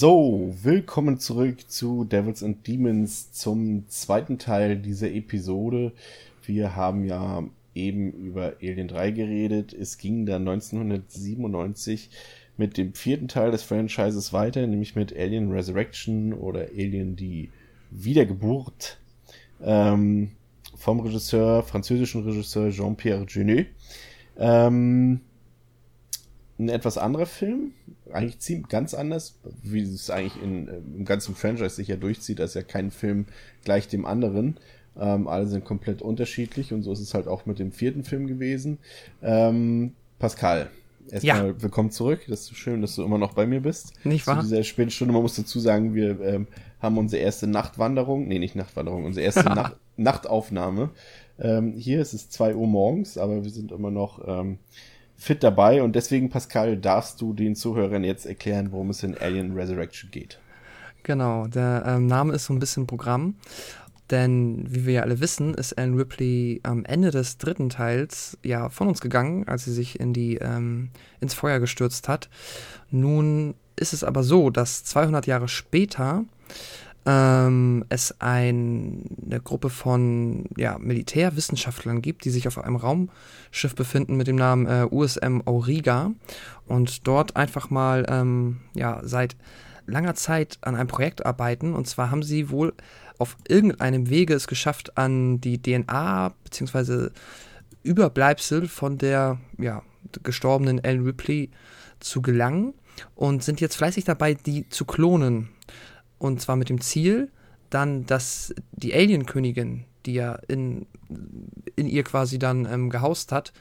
So, willkommen zurück zu Devils and Demons zum zweiten Teil dieser Episode. Wir haben ja eben über Alien 3 geredet. Es ging dann 1997 mit dem vierten Teil des Franchises weiter, nämlich mit Alien Resurrection oder Alien die Wiedergeburt ähm, vom Regisseur, französischen Regisseur Jean-Pierre Jeunet. Ähm, ein etwas anderer Film, eigentlich ziemlich ganz anders, wie es eigentlich in, äh, im ganzen Franchise sich ja durchzieht, da ist ja kein Film gleich dem anderen. Ähm, alle sind komplett unterschiedlich und so ist es halt auch mit dem vierten Film gewesen. Ähm, Pascal, erstmal ja. willkommen zurück. Das ist schön, dass du immer noch bei mir bist. Nicht wahr? Zu dieser späten Stunde, man muss dazu sagen, wir ähm, haben unsere erste Nachtwanderung, nee, nicht Nachtwanderung, unsere erste Nacht, Nachtaufnahme. Ähm, hier ist es zwei Uhr morgens, aber wir sind immer noch ähm, fit dabei und deswegen, Pascal, darfst du den Zuhörern jetzt erklären, worum es in Alien Resurrection geht. Genau, der ähm, Name ist so ein bisschen Programm, denn wie wir ja alle wissen, ist Ellen Ripley am Ende des dritten Teils ja von uns gegangen, als sie sich in die ähm, ins Feuer gestürzt hat. Nun ist es aber so, dass 200 Jahre später ähm, es ein, eine Gruppe von ja, Militärwissenschaftlern gibt, die sich auf einem Raumschiff befinden mit dem Namen äh, USM Auriga und dort einfach mal ähm, ja, seit langer Zeit an einem Projekt arbeiten. Und zwar haben sie wohl auf irgendeinem Wege es geschafft, an die DNA bzw. Überbleibsel von der ja, gestorbenen Ellen Ripley zu gelangen und sind jetzt fleißig dabei, die zu klonen. Und zwar mit dem Ziel, dann, dass die Alien-Königin, die ja in, in ihr quasi dann ähm, gehaust hat,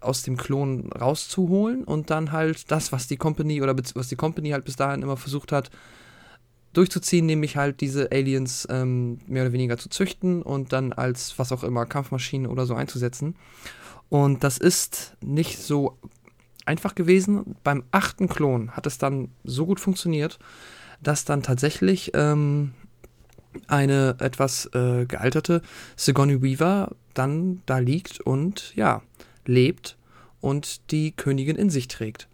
aus dem Klon rauszuholen und dann halt das, was die Company oder was die Company halt bis dahin immer versucht hat, durchzuziehen, nämlich halt diese Aliens ähm, mehr oder weniger zu züchten und dann als was auch immer Kampfmaschinen oder so einzusetzen. Und das ist nicht so einfach gewesen. Beim achten Klon hat es dann so gut funktioniert, dass dann tatsächlich ähm, eine etwas äh, gealterte Sigourney Weaver dann da liegt und ja, lebt und die Königin in sich trägt.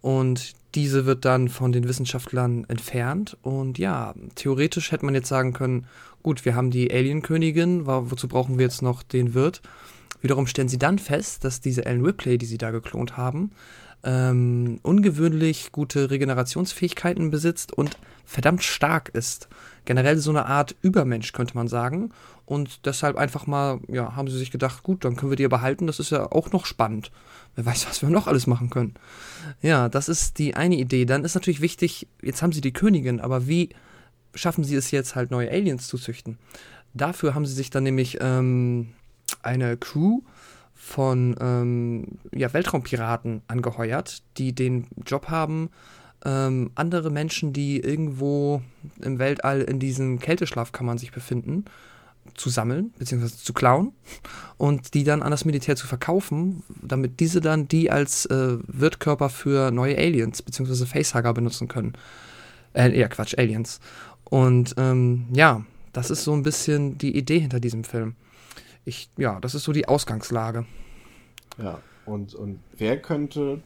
Und diese wird dann von den Wissenschaftlern entfernt. Und ja, theoretisch hätte man jetzt sagen können, gut, wir haben die Alien-Königin, wozu brauchen wir jetzt noch den Wirt? Wiederum stellen sie dann fest, dass diese Ellen Ripley, die sie da geklont haben, ähm, ungewöhnlich gute Regenerationsfähigkeiten besitzt und verdammt stark ist. Generell so eine Art Übermensch, könnte man sagen. Und deshalb einfach mal, ja, haben sie sich gedacht, gut, dann können wir die behalten, das ist ja auch noch spannend. Wer weiß, was wir noch alles machen können. Ja, das ist die eine Idee. Dann ist natürlich wichtig, jetzt haben sie die Königin, aber wie schaffen sie es jetzt halt neue Aliens zu züchten? Dafür haben sie sich dann nämlich ähm, eine Crew von ähm, ja, Weltraumpiraten angeheuert, die den Job haben, ähm, andere Menschen, die irgendwo im Weltall in diesen Kälteschlafkammern sich befinden, zu sammeln bzw. zu klauen und die dann an das Militär zu verkaufen, damit diese dann die als äh, Wirtkörper für neue Aliens bzw. Facehugger benutzen können. Äh, ja, Quatsch, Aliens. Und ähm, ja, das ist so ein bisschen die Idee hinter diesem Film ich, ja, das ist so die Ausgangslage. Ja, und, und wer könnte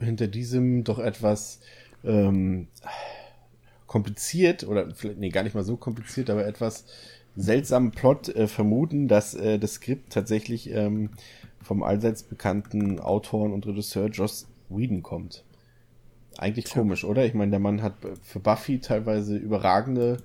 hinter diesem doch etwas ähm, kompliziert oder vielleicht, nee, gar nicht mal so kompliziert, aber etwas seltsamen Plot äh, vermuten, dass äh, das Skript tatsächlich ähm, vom allseits bekannten Autoren und Regisseur Joss Whedon kommt. Eigentlich komisch, oder? Ich meine, der Mann hat für Buffy teilweise überragende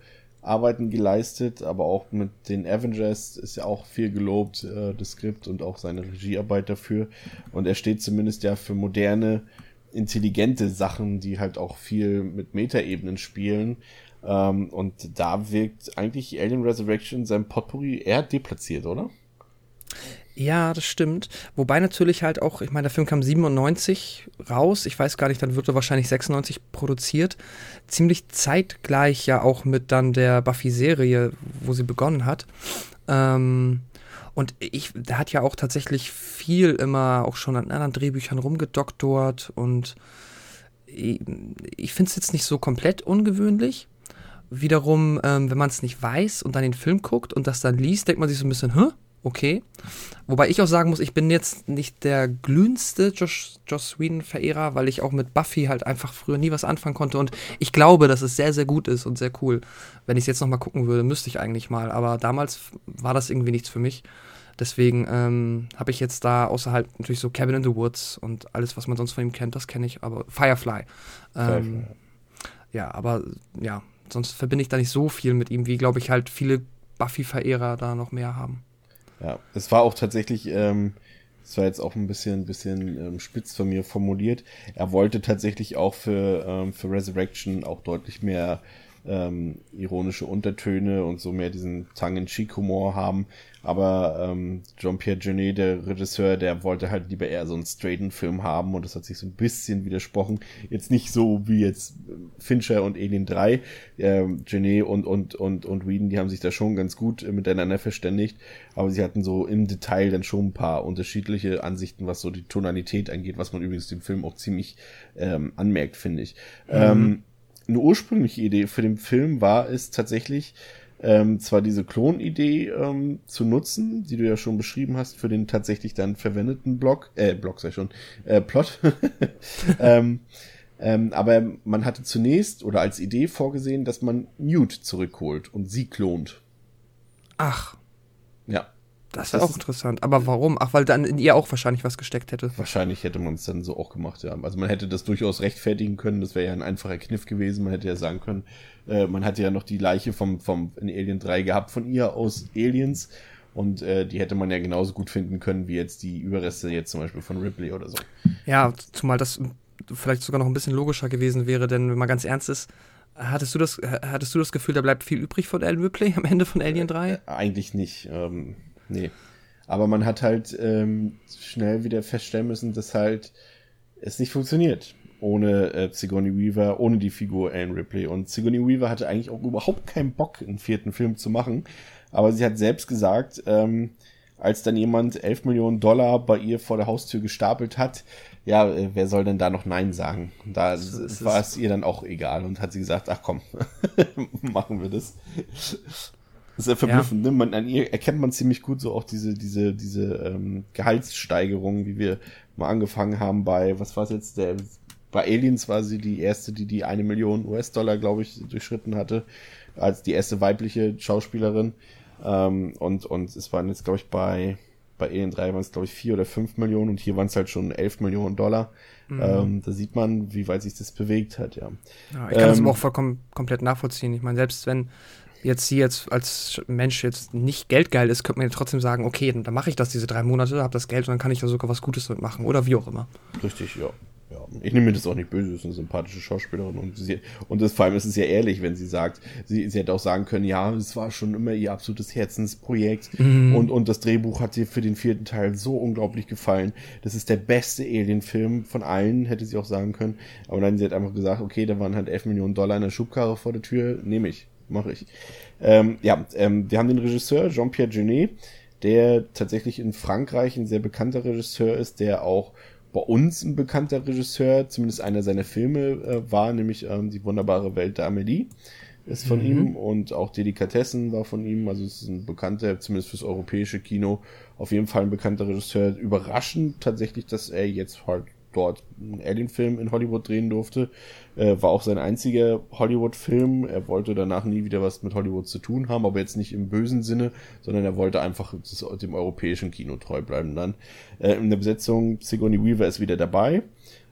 Arbeiten geleistet, aber auch mit den Avengers ist ja auch viel gelobt, äh, das Skript und auch seine Regiearbeit dafür. Und er steht zumindest ja für moderne, intelligente Sachen, die halt auch viel mit Metaebenen spielen. Ähm, und da wirkt eigentlich Alien Resurrection sein Potpourri eher deplatziert, oder? Ja, das stimmt. Wobei natürlich halt auch, ich meine, der Film kam 97 raus. Ich weiß gar nicht, dann wird er wahrscheinlich 96 produziert. Ziemlich zeitgleich ja auch mit dann der Buffy-Serie, wo sie begonnen hat. Ähm, und ich, der hat ja auch tatsächlich viel immer auch schon an anderen Drehbüchern rumgedoktort und ich, ich finde es jetzt nicht so komplett ungewöhnlich. Wiederum, ähm, wenn man es nicht weiß und dann den Film guckt und das dann liest, denkt man sich so ein bisschen, hä? Okay. Wobei ich auch sagen muss, ich bin jetzt nicht der glühendste Josh, Joss Whedon-Verehrer, weil ich auch mit Buffy halt einfach früher nie was anfangen konnte. Und ich glaube, dass es sehr, sehr gut ist und sehr cool. Wenn ich es jetzt nochmal gucken würde, müsste ich eigentlich mal. Aber damals war das irgendwie nichts für mich. Deswegen ähm, habe ich jetzt da außerhalb natürlich so Cabin in the Woods und alles, was man sonst von ihm kennt, das kenne ich. Aber Firefly. Ähm, Ja, aber ja, sonst verbinde ich da nicht so viel mit ihm, wie, glaube ich, halt viele Buffy-Verehrer da noch mehr haben. Ja, es war auch tatsächlich, ähm, das war jetzt auch ein bisschen, bisschen ähm, spitz von mir formuliert. Er wollte tatsächlich auch für, ähm, für Resurrection auch deutlich mehr ähm, ironische Untertöne und so mehr diesen Tongue-in-Cheek-Humor haben. Aber ähm, Jean-Pierre Jeunet, der Regisseur, der wollte halt lieber eher so einen straighten Film haben und das hat sich so ein bisschen widersprochen. Jetzt nicht so wie jetzt Fincher und Alien 3. Ähm, Jeunet und, und, und, und Whedon, die haben sich da schon ganz gut äh, miteinander verständigt, aber sie hatten so im Detail dann schon ein paar unterschiedliche Ansichten, was so die Tonalität angeht, was man übrigens dem Film auch ziemlich ähm, anmerkt, finde ich. Mhm. Ähm, eine ursprüngliche Idee für den Film war es tatsächlich, ähm, zwar diese Klonidee ähm, zu nutzen, die du ja schon beschrieben hast, für den tatsächlich dann verwendeten Block, äh, Block sei schon, äh, Plot. ähm, ähm, aber man hatte zunächst oder als Idee vorgesehen, dass man Newt zurückholt und sie klont. Ach. Ja. Das ist auch interessant. Aber warum? Ach, weil dann in ihr auch wahrscheinlich was gesteckt hätte. Wahrscheinlich hätte man es dann so auch gemacht, ja. Also man hätte das durchaus rechtfertigen können. Das wäre ja ein einfacher Kniff gewesen. Man hätte ja sagen können, äh, man hatte ja noch die Leiche vom, vom in Alien 3 gehabt von ihr aus Aliens. Und äh, die hätte man ja genauso gut finden können, wie jetzt die Überreste jetzt zum Beispiel von Ripley oder so. Ja, zumal das vielleicht sogar noch ein bisschen logischer gewesen wäre, denn wenn man ganz ernst ist, Hattest du, das, hattest du das Gefühl, da bleibt viel übrig von Alan Ripley am Ende von Alien 3? Äh, eigentlich nicht. Ähm, nee. Aber man hat halt ähm, schnell wieder feststellen müssen, dass halt es nicht funktioniert. Ohne äh, Sigourney Weaver, ohne die Figur Alan Ripley. Und Sigourney Weaver hatte eigentlich auch überhaupt keinen Bock, einen vierten Film zu machen. Aber sie hat selbst gesagt, ähm, als dann jemand 11 Millionen Dollar bei ihr vor der Haustür gestapelt hat, ja, äh, wer soll denn da noch Nein sagen? Da war es ihr dann auch egal und hat sie gesagt, ach komm, machen wir das. Das ist ja verblüffend, ja. ne? Man, an ihr erkennt man ziemlich gut so auch diese, diese, diese ähm, Gehaltssteigerung, wie wir mal angefangen haben bei, was war es jetzt, der, bei Aliens war sie die erste, die die eine Million US-Dollar, glaube ich, durchschritten hatte, als die erste weibliche Schauspielerin. Ähm, und, und es waren jetzt, glaube ich, bei, bei Alien 3 waren es, glaube ich, vier oder fünf Millionen und hier waren es halt schon elf Millionen Dollar. Mhm. Ähm, da sieht man, wie weit sich das bewegt hat, ja. ja ich kann ähm, das aber auch vollkommen komplett nachvollziehen. Ich meine, selbst wenn jetzt sie jetzt als Mensch jetzt nicht geldgeil ist, könnte man ja trotzdem sagen, okay, dann, dann mache ich das diese drei Monate, habe das Geld und dann kann ich da sogar was Gutes damit machen oder wie auch immer. Richtig, ja. Ja, ich nehme mir das auch nicht böse, das ist eine sympathische Schauspielerin und sie, und das vor allem ist es ja ehrlich, wenn sie sagt, sie, sie hätte auch sagen können, ja, es war schon immer ihr absolutes Herzensprojekt mhm. und, und das Drehbuch hat ihr für den vierten Teil so unglaublich gefallen. Das ist der beste Alien-Film von allen, hätte sie auch sagen können. Aber dann sie hat einfach gesagt, okay, da waren halt 11 Millionen Dollar in der Schubkarre vor der Tür, nehme ich mache ich. Ähm, ja, ähm, wir haben den Regisseur Jean-Pierre Genet, der tatsächlich in Frankreich ein sehr bekannter Regisseur ist, der auch bei uns ein bekannter Regisseur, zumindest einer seiner Filme äh, war, nämlich ähm, Die wunderbare Welt der Amelie ist von mhm. ihm und auch Delikatessen war von ihm, also es ist ein bekannter, zumindest fürs europäische Kino, auf jeden Fall ein bekannter Regisseur. Überraschend tatsächlich, dass er jetzt halt dort einen Alien-Film in Hollywood drehen durfte. Äh, war auch sein einziger Hollywood-Film. Er wollte danach nie wieder was mit Hollywood zu tun haben, aber jetzt nicht im bösen Sinne, sondern er wollte einfach dem europäischen Kino treu bleiben dann. Äh, in der Besetzung Sigourney Weaver ist wieder dabei.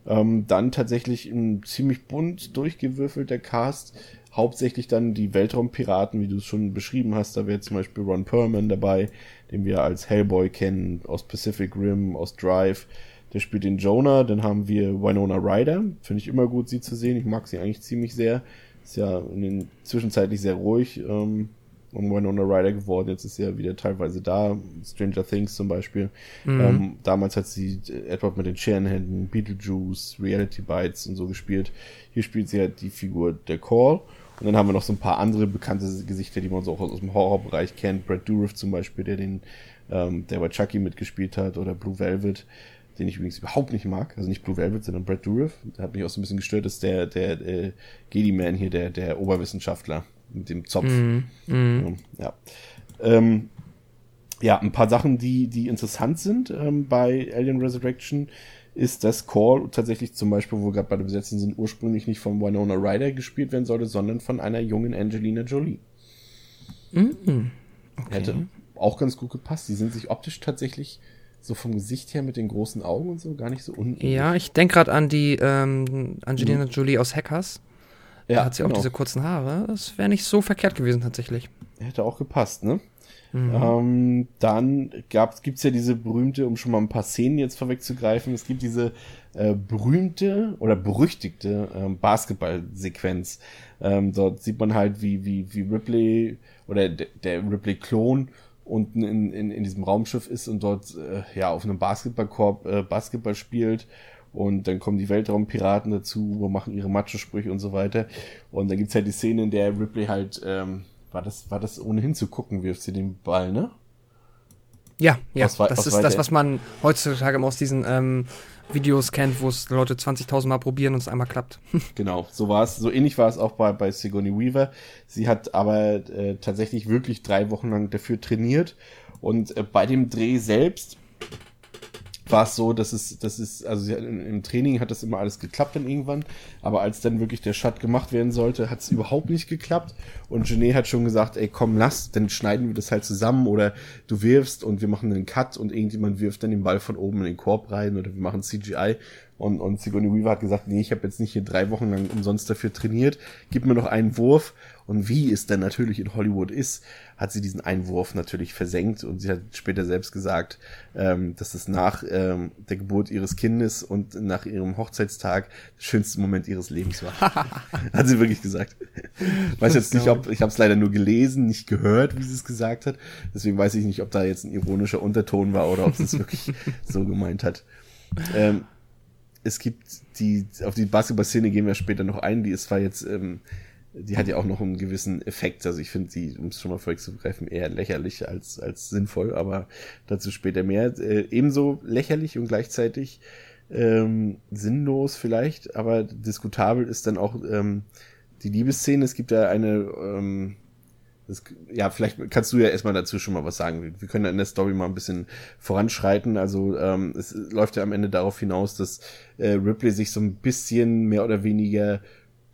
Ähm, dann tatsächlich ein ziemlich bunt durchgewürfelter Cast. hauptsächlich dann die Weltraumpiraten, wie du es schon beschrieben hast. Da wäre zum Beispiel Ron Perlman dabei, den wir als Hellboy kennen, aus Pacific Rim, aus Drive. Der spielt den Jonah. Dann haben wir Winona Ryder. Finde ich immer gut, sie zu sehen. Ich mag sie eigentlich ziemlich sehr. Ist ja in den zwischenzeitlich sehr ruhig ähm, um Winona Ryder geworden. Jetzt ist sie ja wieder teilweise da. Stranger Things zum Beispiel. Mhm. Ähm, damals hat sie Edward mit den Scherenhänden, Beetlejuice, Reality Bites und so gespielt. Hier spielt sie halt die Figur der Call. Und dann haben wir noch so ein paar andere bekannte Gesichter, die man so auch aus dem Horrorbereich kennt. Brad Dourif zum Beispiel, der den, ähm, der bei Chucky mitgespielt hat, oder Blue Velvet, den ich übrigens überhaupt nicht mag. Also nicht Blue Velvet, sondern Brad Dourif. Der hat mich auch so ein bisschen gestört, ist der, der, der Gedi-Man hier, der, der Oberwissenschaftler mit dem Zopf. Mm, mm. Ja. Ähm, ja, ein paar Sachen, die, die interessant sind ähm, bei Alien Resurrection ist, dass Call tatsächlich zum Beispiel, wo wir gerade bei der Besetzung sind, ursprünglich nicht von Winona Ryder gespielt werden sollte, sondern von einer jungen Angelina Jolie. Mm, okay. Hätte auch ganz gut gepasst. Die sind sich optisch tatsächlich so vom Gesicht her mit den großen Augen und so gar nicht so unähnlich. Ja, ich denke gerade an die ähm, Angelina mhm. Jolie aus Hackers. Ja, da hat sie genau. auch diese kurzen Haare. Das wäre nicht so verkehrt gewesen tatsächlich. Hätte auch gepasst, ne? Mhm. Ähm, dann gibt es ja diese berühmte, um schon mal ein paar Szenen jetzt vorwegzugreifen, es gibt diese äh, berühmte oder berüchtigte ähm, Basketballsequenz. Ähm, dort sieht man halt, wie, wie, wie Ripley oder der Ripley-Klon unten in, in, in diesem Raumschiff ist und dort äh, ja auf einem Basketballkorb äh, Basketball spielt und dann kommen die Weltraumpiraten dazu, machen ihre Macho-Sprüche und so weiter. Und dann gibt's halt die Szene, in der Ripley halt ähm, war das, war das ohnehin zu gucken, wirft sie den Ball, ne? Ja, ja, aus, das ist das, was man heutzutage aus diesen ähm, Videos kennt, wo es Leute 20.000 Mal probieren und es einmal klappt. genau, so war es, so ähnlich war es auch bei, bei Sigourney Weaver. Sie hat aber äh, tatsächlich wirklich drei Wochen lang dafür trainiert und äh, bei dem Dreh selbst war es so, dass es, das ist, also im Training hat das immer alles geklappt dann irgendwann, aber als dann wirklich der Shot gemacht werden sollte, hat es überhaupt nicht geklappt und Genet hat schon gesagt, ey komm, lass, dann schneiden wir das halt zusammen oder du wirfst und wir machen einen Cut und irgendjemand wirft dann den Ball von oben in den Korb rein oder wir machen CGI und, und Sigourney Weaver hat gesagt, nee, ich habe jetzt nicht hier drei Wochen lang umsonst dafür trainiert, gib mir noch einen Wurf und wie es dann natürlich in Hollywood ist, hat sie diesen Einwurf natürlich versenkt und sie hat später selbst gesagt, ähm, dass es nach ähm, der Geburt ihres Kindes und nach ihrem Hochzeitstag der schönste Moment ihres Lebens war. hat sie wirklich gesagt. weiß jetzt nicht, ob ich habe es leider nur gelesen, nicht gehört, wie sie es gesagt hat. Deswegen weiß ich nicht, ob da jetzt ein ironischer Unterton war oder ob sie es wirklich so gemeint hat. Ähm, es gibt die, auf die Basketball-Szene gehen wir später noch ein, die ist zwar jetzt ähm, die hat ja auch noch einen gewissen Effekt. Also ich finde sie, um es schon mal vorwegzugreifen, eher lächerlich als, als sinnvoll, aber dazu später mehr. Äh, ebenso lächerlich und gleichzeitig ähm, sinnlos vielleicht, aber diskutabel ist dann auch ähm, die Liebesszene. Es gibt ja eine, ähm, das, ja, vielleicht kannst du ja erstmal dazu schon mal was sagen. Wir können ja in der Story mal ein bisschen voranschreiten. Also ähm, es läuft ja am Ende darauf hinaus, dass äh, Ripley sich so ein bisschen mehr oder weniger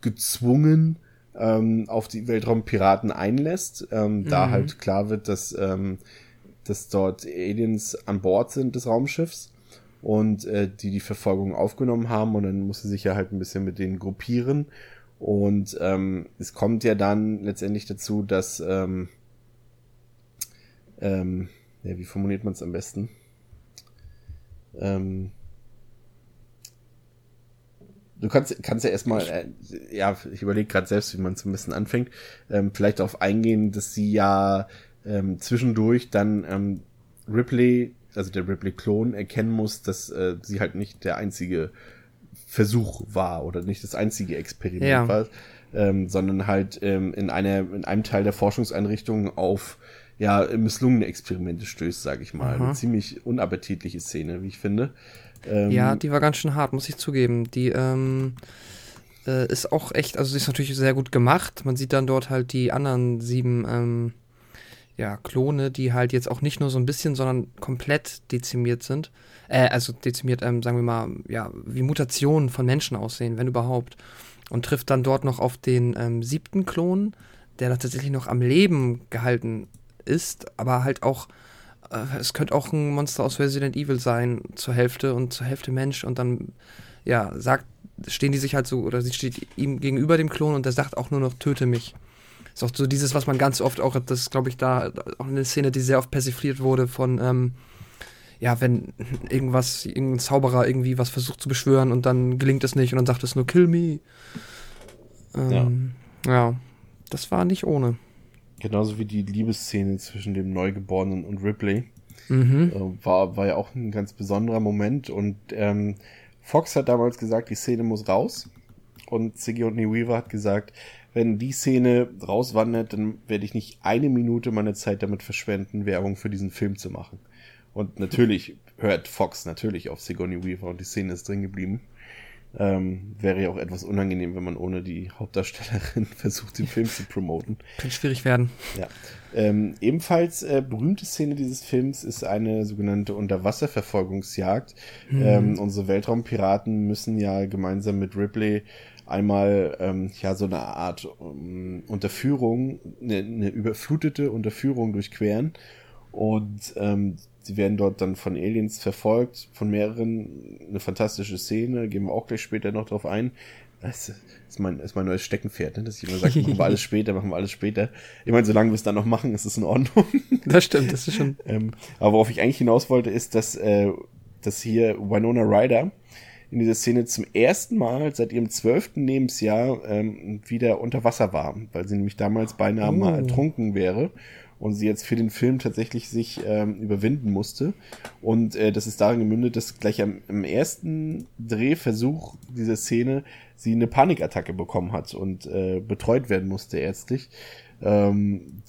gezwungen ähm, auf die Weltraumpiraten einlässt, ähm, mhm. da halt klar wird, dass, ähm, dass dort Aliens an Bord sind des Raumschiffs und äh, die die Verfolgung aufgenommen haben und dann muss sie sich ja halt ein bisschen mit denen gruppieren und ähm, es kommt ja dann letztendlich dazu, dass ähm, ähm, ja, wie formuliert man es am besten? Ähm, Du kannst, kannst ja erstmal, äh, ja, ich überlege gerade selbst, wie man es ein bisschen anfängt, ähm, vielleicht darauf eingehen, dass sie ja ähm, zwischendurch dann ähm, Ripley, also der Ripley-Klon, erkennen muss, dass äh, sie halt nicht der einzige Versuch war oder nicht das einzige Experiment ja. war, ähm, sondern halt ähm, in einer in einem Teil der Forschungseinrichtung auf ja misslungene Experimente stößt, sage ich mal. Aha. Eine ziemlich unappetitliche Szene, wie ich finde. Ähm, ja, die war ganz schön hart, muss ich zugeben. Die ähm, äh, ist auch echt, also sie ist natürlich sehr gut gemacht. Man sieht dann dort halt die anderen sieben ähm, ja, Klone, die halt jetzt auch nicht nur so ein bisschen, sondern komplett dezimiert sind. Äh, also dezimiert, ähm, sagen wir mal, ja, wie Mutationen von Menschen aussehen, wenn überhaupt. Und trifft dann dort noch auf den ähm, siebten Klon, der da tatsächlich noch am Leben gehalten ist, aber halt auch äh, es könnte auch ein Monster aus Resident Evil sein, zur Hälfte und zur Hälfte Mensch und dann, ja, sagt stehen die sich halt so, oder sie steht ihm gegenüber dem Klon und der sagt auch nur noch, töte mich. Ist auch so dieses, was man ganz oft auch, das glaube ich da, auch eine Szene, die sehr oft persifliert wurde von, ähm, ja, wenn irgendwas, irgendein Zauberer irgendwie was versucht zu beschwören und dann gelingt es nicht und dann sagt es nur, kill me. Ähm, ja. ja, das war nicht ohne. Genauso wie die Liebesszene zwischen dem Neugeborenen und Ripley. Mhm. Äh, war, war ja auch ein ganz besonderer Moment und ähm, Fox hat damals gesagt, die Szene muss raus. Und Sigourney Weaver hat gesagt, wenn die Szene rauswandert, dann werde ich nicht eine Minute meiner Zeit damit verschwenden, Werbung für diesen Film zu machen. Und natürlich hört Fox natürlich auf Sigourney Weaver und die Szene ist drin geblieben. Ähm, wäre ja auch etwas unangenehm, wenn man ohne die Hauptdarstellerin versucht, den Film zu promoten. Könnte schwierig werden. Ja. Ähm, ebenfalls äh, berühmte Szene dieses Films ist eine sogenannte Unterwasserverfolgungsjagd. Mhm. Ähm, unsere Weltraumpiraten müssen ja gemeinsam mit Ripley einmal ähm, ja so eine Art ähm, Unterführung, eine, eine überflutete Unterführung durchqueren. Und ähm, sie werden dort dann von Aliens verfolgt, von mehreren. Eine fantastische Szene, gehen wir auch gleich später noch drauf ein. Das ist mein, ist mein neues Steckenpferd, ne? dass ich immer sage, machen wir alles später, machen wir alles später. Ich meine, solange wir es dann noch machen, ist es in Ordnung. Das stimmt, das ist schon. ähm, aber worauf ich eigentlich hinaus wollte, ist, dass, äh, dass hier Winona Ryder in dieser Szene zum ersten Mal seit ihrem zwölften Lebensjahr ähm, wieder unter Wasser war, weil sie nämlich damals beinahe oh. mal ertrunken wäre und sie jetzt für den Film tatsächlich sich ähm, überwinden musste. Und äh, das ist darin gemündet, dass gleich am, im ersten Drehversuch dieser Szene sie eine Panikattacke bekommen hat und äh, betreut werden musste ärztlich. Ähm,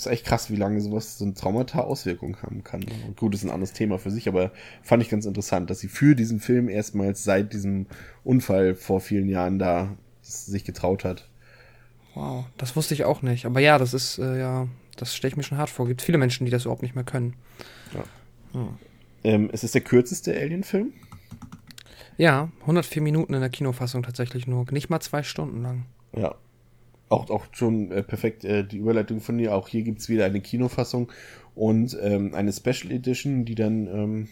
ist echt krass, wie lange sowas so ein Traumata Auswirkungen haben kann. Und gut, ist ein anderes Thema für sich, aber fand ich ganz interessant, dass sie für diesen Film erstmals seit diesem Unfall vor vielen Jahren da sich getraut hat. Wow, das wusste ich auch nicht. Aber ja, das ist äh, ja das stelle ich mir schon hart vor. Gibt viele Menschen, die das überhaupt nicht mehr können. Ja. Hm. Ähm, es ist der kürzeste Alien-Film? Ja, 104 Minuten in der Kinofassung tatsächlich nur. Nicht mal zwei Stunden lang. Ja. Auch, auch schon äh, perfekt äh, die Überleitung von dir. Auch hier gibt es wieder eine Kinofassung und ähm, eine Special Edition, die dann ähm,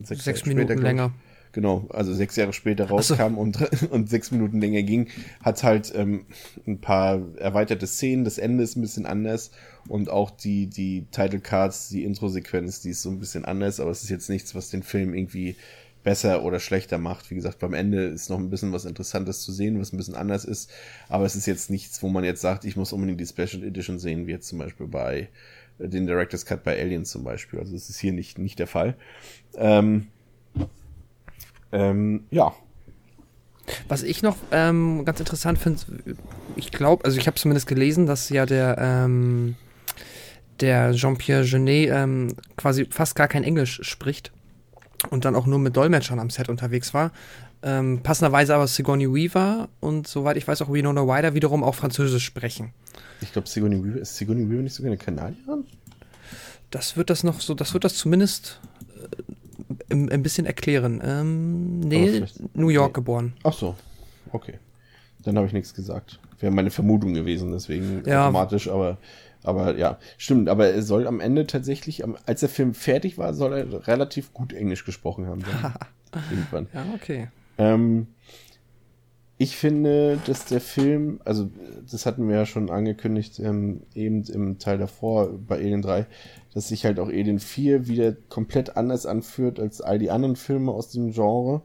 sechs, sechs Minuten später, länger. Genau, also sechs Jahre später rauskam so. und, und sechs Minuten länger ging, hat halt ähm, ein paar erweiterte Szenen, das Ende ist ein bisschen anders und auch die, die Title Cards, die Intro-Sequenz, die ist so ein bisschen anders, aber es ist jetzt nichts, was den Film irgendwie besser oder schlechter macht. Wie gesagt, beim Ende ist noch ein bisschen was Interessantes zu sehen, was ein bisschen anders ist, aber es ist jetzt nichts, wo man jetzt sagt, ich muss unbedingt die Special Edition sehen, wie jetzt zum Beispiel bei äh, den Director's Cut bei Aliens zum Beispiel. Also das ist hier nicht, nicht der Fall. Ähm, ähm, ja. Was ich noch ähm, ganz interessant finde, ich glaube, also ich habe zumindest gelesen, dass ja der, ähm, der Jean-Pierre Genet ähm, quasi fast gar kein Englisch spricht und dann auch nur mit Dolmetschern am Set unterwegs war. Ähm, passenderweise aber Sigourney Weaver und soweit ich weiß auch Winona Ryder wiederum auch Französisch sprechen. Ich glaube, Sigourney Weaver, ist Sigourney Weaver nicht sogar eine Kanadierin? Das wird das noch so, das wird das zumindest ein bisschen erklären. Ähm, nee, New York okay. geboren. Ach so, okay. Dann habe ich nichts gesagt. Wäre meine Vermutung gewesen, deswegen ja. automatisch, aber, aber ja, stimmt. Aber er soll am Ende tatsächlich, als der Film fertig war, soll er relativ gut Englisch gesprochen haben. irgendwann. Ja, okay. Ähm, ich finde, dass der Film, also das hatten wir ja schon angekündigt, ähm, eben im Teil davor bei Alien 3, dass sich halt auch Alien 4 wieder komplett anders anführt als all die anderen Filme aus dem Genre.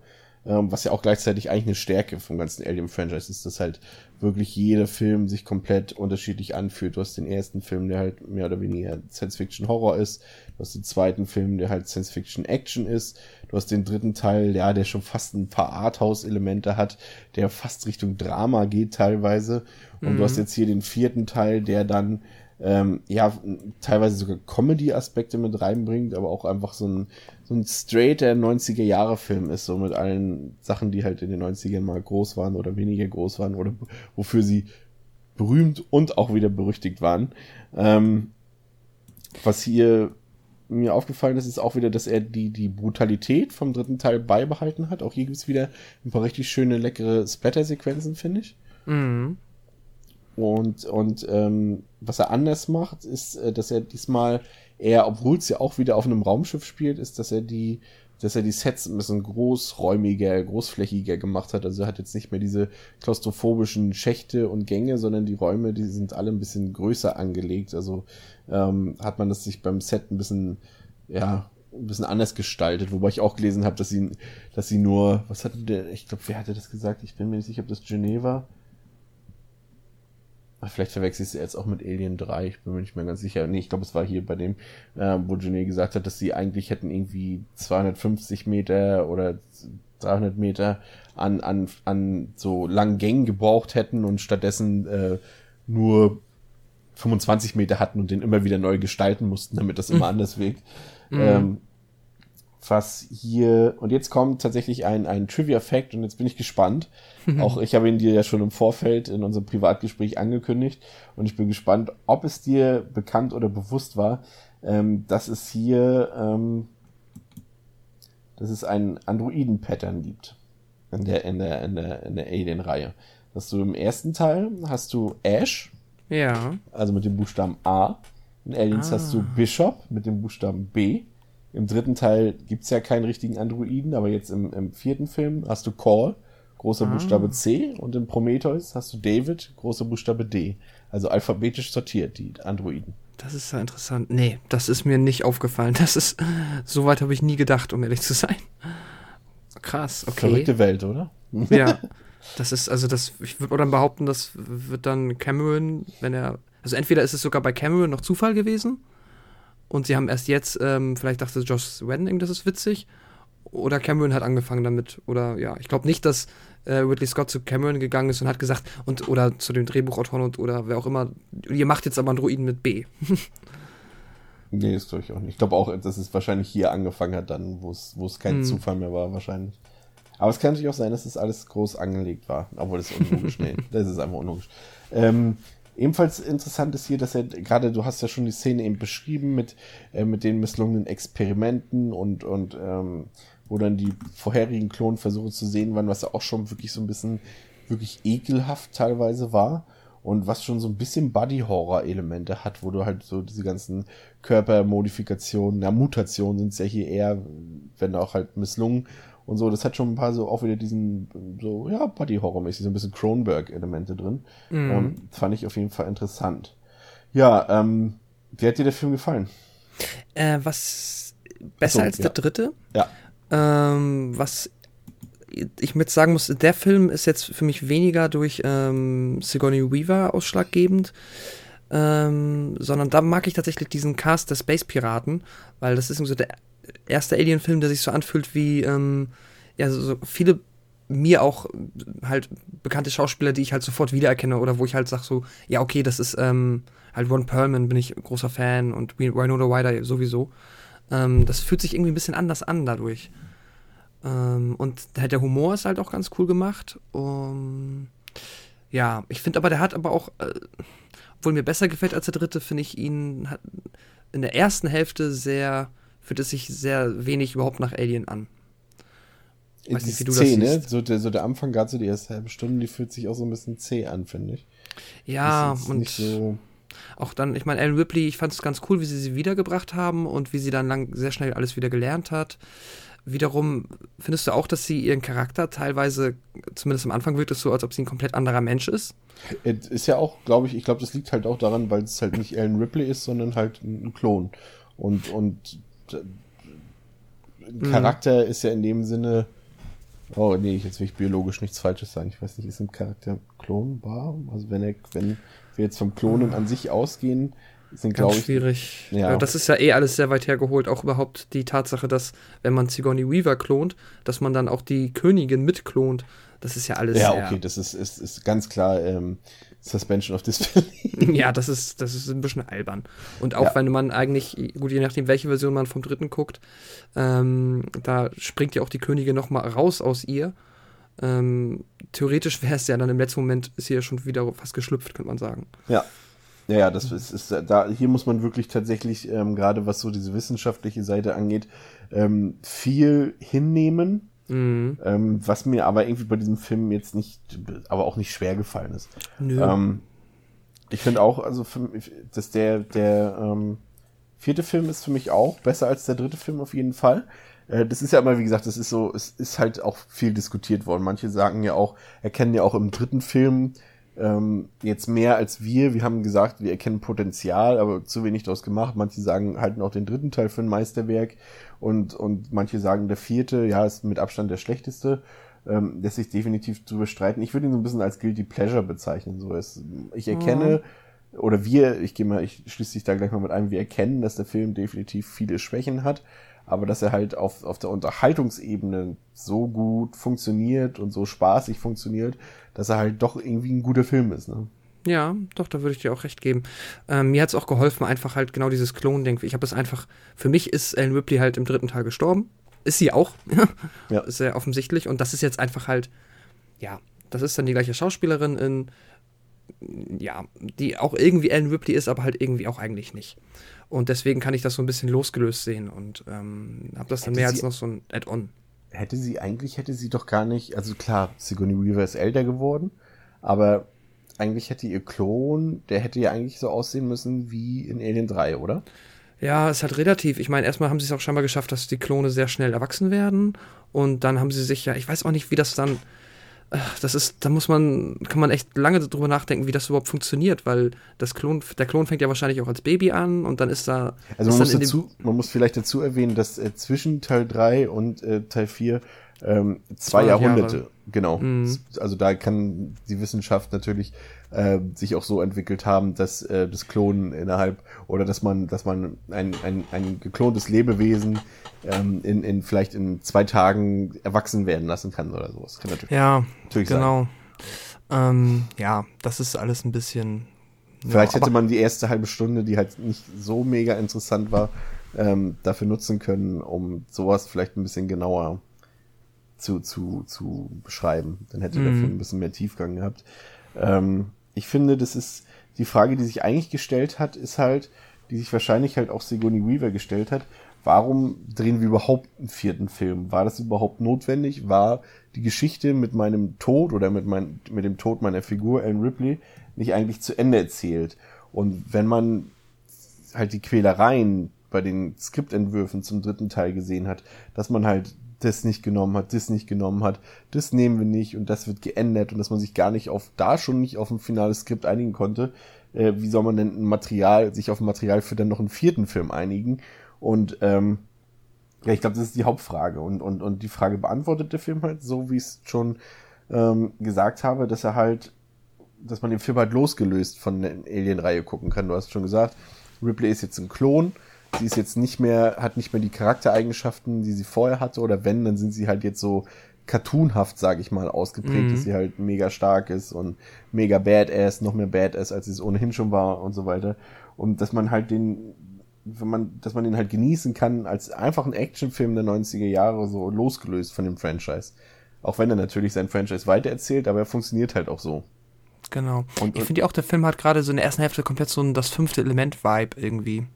Ähm, was ja auch gleichzeitig eigentlich eine Stärke vom ganzen Alien-Franchise ist, dass halt wirklich jeder Film sich komplett unterschiedlich anfühlt. Du hast den ersten Film, der halt mehr oder weniger Science-Fiction-Horror ist. Du hast den zweiten Film, der halt Science-Fiction-Action ist. Du hast den dritten Teil, ja, der schon fast ein paar Arthouse-Elemente hat, der fast Richtung Drama geht teilweise. Und mhm. du hast jetzt hier den vierten Teil, der dann ähm, ja, teilweise sogar Comedy-Aspekte mit reinbringt, aber auch einfach so ein, so ein straighter 90er-Jahre-Film ist, so mit allen Sachen, die halt in den 90ern mal groß waren oder weniger groß waren oder wofür sie berühmt und auch wieder berüchtigt waren. Ähm, was hier mir aufgefallen ist, ist auch wieder, dass er die, die Brutalität vom dritten Teil beibehalten hat. Auch hier gibt's wieder ein paar richtig schöne, leckere Splatter-Sequenzen, finde ich. Mhm. Und, und ähm, was er anders macht, ist, äh, dass er diesmal eher, obwohl es ja auch wieder auf einem Raumschiff spielt, ist, dass er die dass er die Sets ein bisschen großräumiger, großflächiger gemacht hat. Also er hat jetzt nicht mehr diese klaustrophobischen Schächte und Gänge, sondern die Räume, die sind alle ein bisschen größer angelegt. Also ähm, hat man das sich beim Set ein bisschen, ja, ein bisschen anders gestaltet, wobei ich auch gelesen habe, dass sie, dass sie nur, was hatte der, ich glaube, wer hatte das gesagt? Ich bin mir nicht sicher, ob das Geneva Vielleicht verwechsel ich es jetzt auch mit Alien 3, ich bin mir nicht mehr ganz sicher. Nee, ich glaube, es war hier bei dem, äh, wo Genet gesagt hat, dass sie eigentlich hätten irgendwie 250 Meter oder 300 Meter an, an, an so langen Gängen gebraucht hätten und stattdessen äh, nur 25 Meter hatten und den immer wieder neu gestalten mussten, damit das immer mhm. anders wirkt. Mhm. Ähm, was hier, und jetzt kommt tatsächlich ein, ein Trivia-Fact und jetzt bin ich gespannt. Auch ich habe ihn dir ja schon im Vorfeld in unserem Privatgespräch angekündigt und ich bin gespannt, ob es dir bekannt oder bewusst war, ähm, dass es hier, ähm, dass es ein Androiden-Pattern gibt in der, in der, in der, in der Alien-Reihe. Dass du im ersten Teil hast du Ash. Ja. Also mit dem Buchstaben A. In Aliens ah. hast du Bishop mit dem Buchstaben B. Im dritten Teil gibt's ja keinen richtigen Androiden, aber jetzt im, im vierten Film hast du Call großer ah. Buchstabe C und in Prometheus hast du David, großer Buchstabe D. Also alphabetisch sortiert, die Androiden. Das ist ja interessant. Nee, das ist mir nicht aufgefallen. Das ist, so weit habe ich nie gedacht, um ehrlich zu sein. Krass, okay. Verrückte Welt, oder? Ja. Das ist, also das, ich würde dann behaupten, das wird dann Cameron, wenn er, also entweder ist es sogar bei Cameron noch Zufall gewesen und sie haben erst jetzt, ähm, vielleicht dachte Josh Whedon, das ist witzig, oder Cameron hat angefangen damit, oder ja, ich glaube nicht, dass äh, Ridley Scott zu Cameron gegangen ist und hat gesagt, und oder zu dem Drehbuchautoren und oder wer auch immer, ihr macht jetzt aber Androiden mit B. nee, das glaube ich auch nicht. Ich glaube auch, dass es wahrscheinlich hier angefangen hat, dann, wo es kein hm. Zufall mehr war, wahrscheinlich. Aber es kann natürlich auch sein, dass das alles groß angelegt war. Obwohl das unlogisch, nee, das ist einfach unlogisch. Ähm, ebenfalls interessant ist hier, dass er gerade, du hast ja schon die Szene eben beschrieben mit, äh, mit den misslungenen Experimenten und, und ähm, wo dann die vorherigen Klonversuche zu sehen waren, was ja auch schon wirklich so ein bisschen wirklich ekelhaft teilweise war und was schon so ein bisschen Body-Horror-Elemente hat, wo du halt so diese ganzen Körpermodifikationen, na, Mutationen sind es ja hier eher, wenn auch halt misslungen und so, das hat schon ein paar so auch wieder diesen, so, ja, Body-Horror-mäßig, so ein bisschen Kronberg-Elemente drin. Mhm. Ähm, fand ich auf jeden Fall interessant. Ja, ähm, wie hat dir der Film gefallen? Äh, was besser so, als ja. der dritte? Ja. Ähm, was ich mit sagen muss, der Film ist jetzt für mich weniger durch ähm, Sigourney Weaver ausschlaggebend, ähm, sondern da mag ich tatsächlich diesen Cast der Space Piraten, weil das ist so der erste Alien-Film, der sich so anfühlt wie ähm, ja so viele mir auch halt bekannte Schauspieler, die ich halt sofort wiedererkenne oder wo ich halt sag so, ja okay, das ist ähm, halt Ron Perlman bin ich großer Fan und Winona Ryder sowieso. Ähm, das fühlt sich irgendwie ein bisschen anders an dadurch. Ähm, und halt der Humor ist halt auch ganz cool gemacht. Um, ja, ich finde aber, der hat aber auch, äh, obwohl mir besser gefällt als der dritte, finde ich ihn in der ersten Hälfte sehr, fühlt es sich sehr wenig überhaupt nach Alien an. Weiß nicht, wie du zäh, das ne? So der, so der Anfang, gerade so die erste halbe Stunde, die fühlt sich auch so ein bisschen zäh an, finde ich. Ja, und so auch dann, ich meine, Ellen Ripley, ich fand es ganz cool, wie sie sie wiedergebracht haben und wie sie dann lang sehr schnell alles wieder gelernt hat. Wiederum findest du auch, dass sie ihren Charakter teilweise, zumindest am Anfang wirkt es so, als ob sie ein komplett anderer Mensch ist. Ist ja auch, glaube ich, ich glaube, das liegt halt auch daran, weil es halt nicht Ellen Ripley ist, sondern halt ein Klon. Und, und Charakter mhm. ist ja in dem Sinne, oh nee, jetzt will ich biologisch nichts Falsches sagen. Ich weiß nicht, ist ein Charakter klonbar? Also wenn er, wenn wir jetzt vom Klonen an sich ausgehen, sind, glaube ich. schwierig. Ja. Das ist ja eh alles sehr weit hergeholt. Auch überhaupt die Tatsache, dass, wenn man Sigourney Weaver klont, dass man dann auch die Königin mitklont. Das ist ja alles. Ja, okay, das ist, ist, ist ganz klar ähm, Suspension of Disbelief. ja, das ist, das ist ein bisschen albern. Und auch ja. wenn man eigentlich, gut, je nachdem, welche Version man vom dritten guckt, ähm, da springt ja auch die Königin nochmal raus aus ihr ähm, theoretisch wäre es ja dann im letzten Moment ist sie ja schon wieder fast geschlüpft, könnte man sagen. Ja. Ja, ja, das ist, ist da, hier muss man wirklich tatsächlich, ähm, gerade was so diese wissenschaftliche Seite angeht, ähm, viel hinnehmen. Mhm. Ähm, was mir aber irgendwie bei diesem Film jetzt nicht, aber auch nicht schwer gefallen ist. Ähm, ich finde auch, also, für, dass der, der ähm, vierte Film ist für mich auch besser als der dritte Film auf jeden Fall. Äh, das ist ja immer, wie gesagt, das ist so, es ist halt auch viel diskutiert worden. Manche sagen ja auch, erkennen ja auch im dritten Film ähm, jetzt mehr als wir. Wir haben gesagt, wir erkennen Potenzial, aber zu wenig daraus gemacht. Manche sagen, halten auch den dritten Teil für ein Meisterwerk und, und manche sagen, der vierte, ja, ist mit Abstand der schlechteste. Ähm, lässt sich definitiv zu bestreiten. Ich würde ihn so ein bisschen als Guilty Pleasure bezeichnen. So ist, ich erkenne, mhm. oder wir, ich gehe mal, ich schließe dich da gleich mal mit ein, wir erkennen, dass der Film definitiv viele Schwächen hat, aber dass er halt auf, auf der Unterhaltungsebene so gut funktioniert und so spaßig funktioniert, dass er halt doch irgendwie ein guter Film ist. Ne? Ja, doch, da würde ich dir auch recht geben. Ähm, mir hat es auch geholfen, einfach halt genau dieses Klon-Denk. Ich habe es einfach, für mich ist Ellen Ripley halt im dritten Teil gestorben. Ist sie auch. ja. Ist sehr offensichtlich. Und das ist jetzt einfach halt, ja, das ist dann die gleiche Schauspielerin in, ja, die auch irgendwie Ellen Ripley ist, aber halt irgendwie auch eigentlich nicht. Und deswegen kann ich das so ein bisschen losgelöst sehen und ähm, habe das dann hätte mehr als noch so ein Add-on. Hätte sie, eigentlich hätte sie doch gar nicht, also klar, Sigourney Weaver ist älter geworden, aber eigentlich hätte ihr Klon, der hätte ja eigentlich so aussehen müssen wie in Alien 3, oder? Ja, es hat relativ. Ich meine, erstmal haben sie es auch scheinbar geschafft, dass die Klone sehr schnell erwachsen werden. Und dann haben sie sich ja, ich weiß auch nicht, wie das dann das ist, da muss man, kann man echt lange drüber nachdenken, wie das überhaupt funktioniert, weil das Klon, der Klon fängt ja wahrscheinlich auch als Baby an und dann ist da. Also man, muss, dazu, man muss vielleicht dazu erwähnen, dass äh, zwischen Teil 3 und äh, Teil 4 ähm, zwei Jahrhunderte, Jahre. genau. Mhm. Also da kann die Wissenschaft natürlich äh, sich auch so entwickelt haben, dass äh, das Klonen innerhalb oder dass man, dass man ein, ein, ein geklontes Lebewesen ähm, in, in vielleicht in zwei Tagen erwachsen werden lassen kann oder sowas. Kann natürlich, ja, natürlich genau. Ähm, ja, das ist alles ein bisschen. Vielleicht ja, hätte man die erste halbe Stunde, die halt nicht so mega interessant war, ähm, dafür nutzen können, um sowas vielleicht ein bisschen genauer zu, zu, zu beschreiben. Dann hätte mhm. der Film ein bisschen mehr Tiefgang gehabt. Ähm, ich finde, das ist die Frage, die sich eigentlich gestellt hat, ist halt, die sich wahrscheinlich halt auch Sigourney Weaver gestellt hat, warum drehen wir überhaupt einen vierten Film? War das überhaupt notwendig? War die Geschichte mit meinem Tod oder mit, mein, mit dem Tod meiner Figur Ellen Ripley nicht eigentlich zu Ende erzählt? Und wenn man halt die Quälereien bei den Skriptentwürfen zum dritten Teil gesehen hat, dass man halt das nicht genommen hat, das nicht genommen hat, das nehmen wir nicht und das wird geändert und dass man sich gar nicht auf, da schon nicht auf ein finales Skript einigen konnte, äh, wie soll man denn ein Material, sich auf ein Material für dann noch einen vierten Film einigen? Und ähm, ja, ich glaube, das ist die Hauptfrage. Und, und, und die Frage beantwortet der Film halt so, wie ich es schon ähm, gesagt habe, dass er halt, dass man den Film halt losgelöst von der Alien-Reihe gucken kann. Du hast schon gesagt, Ripley ist jetzt ein Klon sie ist jetzt nicht mehr, hat nicht mehr die Charaktereigenschaften, die sie vorher hatte, oder wenn, dann sind sie halt jetzt so cartoonhaft, sag ich mal, ausgeprägt, mhm. dass sie halt mega stark ist und mega badass, noch mehr badass, als sie es ohnehin schon war und so weiter. Und dass man halt den, wenn man, dass man den halt genießen kann als einfach ein Actionfilm der 90er Jahre, so losgelöst von dem Franchise. Auch wenn er natürlich sein Franchise weitererzählt, aber er funktioniert halt auch so. Genau. Und, ich finde ja auch, der Film hat gerade so in der ersten Hälfte komplett so ein das fünfte Element-Vibe irgendwie.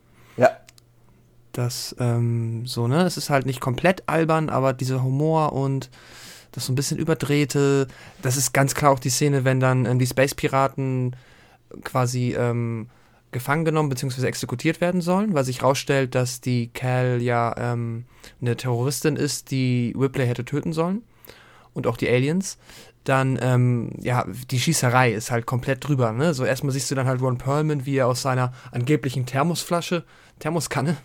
Das, ähm, so, ne, es ist halt nicht komplett albern, aber dieser Humor und das so ein bisschen überdrehte, das ist ganz klar auch die Szene, wenn dann ähm, die Space-Piraten quasi ähm, gefangen genommen bzw. exekutiert werden sollen, weil sich rausstellt, dass die Cal ja ähm, eine Terroristin ist, die Ripley hätte töten sollen und auch die Aliens. Dann, ähm, ja, die Schießerei ist halt komplett drüber, ne? So erstmal siehst du dann halt Ron Perlman, wie er aus seiner angeblichen Thermosflasche Thermoskanne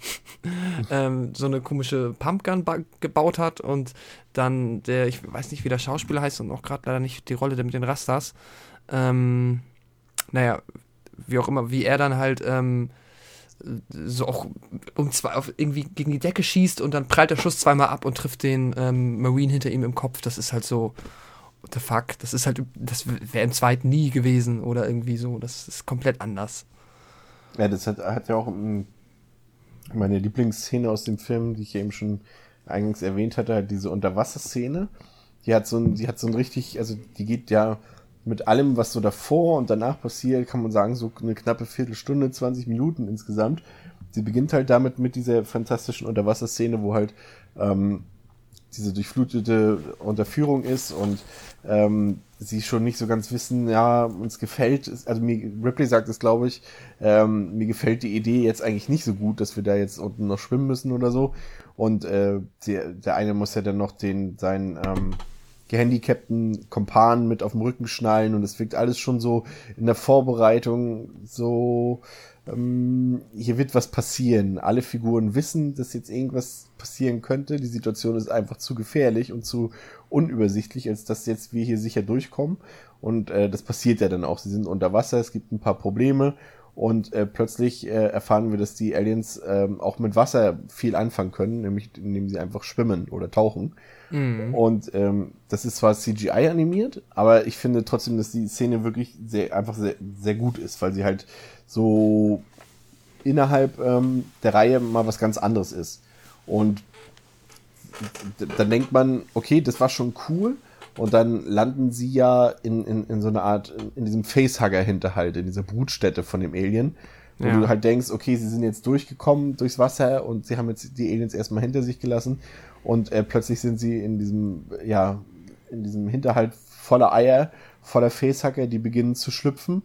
ähm, so eine komische Pumpgun gebaut hat und dann der, ich weiß nicht, wie der Schauspieler heißt und auch gerade leider nicht die Rolle der mit den Rastas. Ähm, naja, wie auch immer, wie er dann halt ähm, so auch um zwei auf irgendwie gegen die Decke schießt und dann prallt der Schuss zweimal ab und trifft den ähm, Marine hinter ihm im Kopf. Das ist halt so, what the fuck, das ist halt, das wäre im zweiten nie gewesen oder irgendwie so. Das ist komplett anders. Ja, das hat, hat ja auch ein meine Lieblingsszene aus dem Film, die ich eben schon eingangs erwähnt hatte, halt diese Unterwasserszene. Die hat so ein, die hat so ein richtig, also die geht ja mit allem, was so davor und danach passiert, kann man sagen, so eine knappe Viertelstunde, 20 Minuten insgesamt. Sie beginnt halt damit mit dieser fantastischen Unterwasserszene, wo halt ähm, diese durchflutete Unterführung ist und ähm, sie schon nicht so ganz wissen, ja, uns gefällt, also mir, Ripley sagt es, glaube ich, ähm, mir gefällt die Idee jetzt eigentlich nicht so gut, dass wir da jetzt unten noch schwimmen müssen oder so. Und äh, der, der eine muss ja dann noch den, seinen ähm, gehandicapten Kompan mit auf dem Rücken schnallen und es wirkt alles schon so in der Vorbereitung so, ähm, hier wird was passieren. Alle Figuren wissen, dass jetzt irgendwas passieren könnte. Die Situation ist einfach zu gefährlich und zu unübersichtlich, als dass jetzt wir hier sicher durchkommen. Und äh, das passiert ja dann auch. Sie sind unter Wasser, es gibt ein paar Probleme und äh, plötzlich äh, erfahren wir, dass die Aliens äh, auch mit Wasser viel anfangen können, nämlich indem sie einfach schwimmen oder tauchen. Mhm. Und ähm, das ist zwar CGI animiert, aber ich finde trotzdem, dass die Szene wirklich sehr einfach sehr, sehr gut ist, weil sie halt so innerhalb ähm, der Reihe mal was ganz anderes ist. Und dann denkt man, okay, das war schon cool. Und dann landen sie ja in, in, in so einer Art, in, diesem Facehugger-Hinterhalt, in dieser Brutstätte von dem Alien. Wo ja. du halt denkst, okay, sie sind jetzt durchgekommen durchs Wasser und sie haben jetzt die Aliens erstmal hinter sich gelassen. Und äh, plötzlich sind sie in diesem, ja, in diesem Hinterhalt voller Eier, voller Facehacker, die beginnen zu schlüpfen.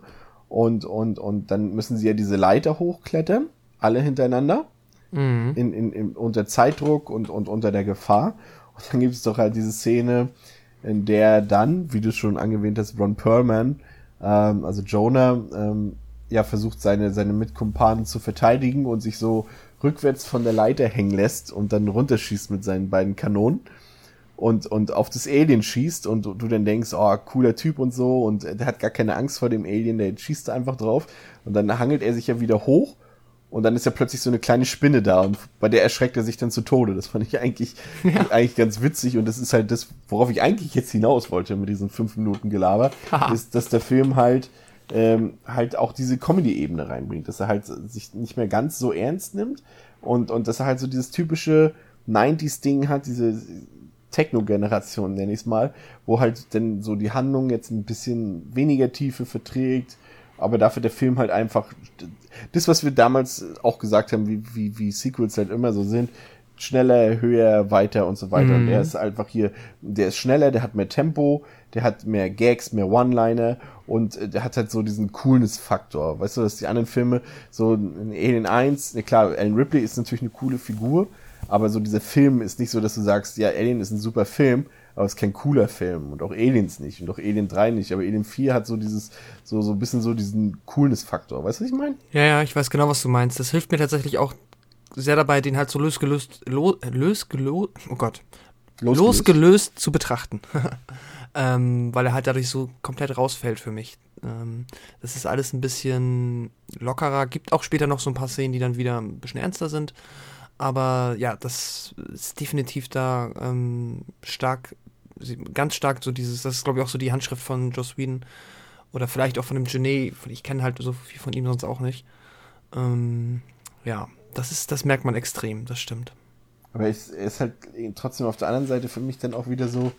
Und, und, und dann müssen sie ja diese Leiter hochklettern, alle hintereinander mhm. in, in, in, unter Zeitdruck und, und unter der Gefahr. Und dann gibt es doch halt diese Szene, in der dann, wie du schon angewähnt hast, Ron Perlman, ähm, also Jonah, ähm, ja, versucht seine, seine Mitkumpanen zu verteidigen und sich so rückwärts von der Leiter hängen lässt und dann runterschießt mit seinen beiden Kanonen und, und auf das Alien schießt und du, dann denkst, oh, cooler Typ und so und der hat gar keine Angst vor dem Alien, der schießt einfach drauf und dann hangelt er sich ja wieder hoch und dann ist ja plötzlich so eine kleine Spinne da und bei der erschreckt er sich dann zu Tode. Das fand ich eigentlich, ja. eigentlich ganz witzig und das ist halt das, worauf ich eigentlich jetzt hinaus wollte mit diesen fünf Minuten Gelaber, Aha. ist, dass der Film halt ähm, halt auch diese Comedy-Ebene reinbringt, dass er halt sich nicht mehr ganz so ernst nimmt und, und dass er halt so dieses typische 90s-Ding hat, diese Techno-Generation, nenne ich es mal, wo halt denn so die Handlung jetzt ein bisschen weniger Tiefe verträgt, aber dafür der Film halt einfach das, was wir damals auch gesagt haben, wie, wie, wie Sequels halt immer so sind, schneller, höher, weiter und so weiter. Mhm. Und der ist einfach hier, der ist schneller, der hat mehr Tempo, der hat mehr Gags, mehr One-Liner und äh, der hat halt so diesen Coolness-Faktor. Weißt du, dass die anderen Filme, so in Alien 1, ne, klar, Alan Ripley ist natürlich eine coole Figur, aber so dieser Film ist nicht so, dass du sagst, ja, Alien ist ein super Film, aber es ist kein cooler Film und auch Aliens nicht und auch Alien 3 nicht, aber Alien 4 hat so dieses, so, so ein bisschen so diesen Coolness-Faktor. Weißt du, was ich meine? Ja, ja, ich weiß genau, was du meinst. Das hilft mir tatsächlich auch sehr dabei, den halt so losgelöst, lo, losgelöst, oh Gott, losgelöst, losgelöst zu betrachten. ähm, weil er halt dadurch so komplett rausfällt für mich. Ähm, das ist alles ein bisschen lockerer. Gibt auch später noch so ein paar Szenen, die dann wieder ein bisschen ernster sind. Aber ja, das ist definitiv da ähm, stark, ganz stark so dieses, das ist glaube ich auch so die Handschrift von Joss Whedon oder vielleicht auch von dem Genet, ich kenne halt so viel von ihm sonst auch nicht. Ähm, ja, das ist, das merkt man extrem, das stimmt. Aber es ist halt trotzdem auf der anderen Seite für mich dann auch wieder so,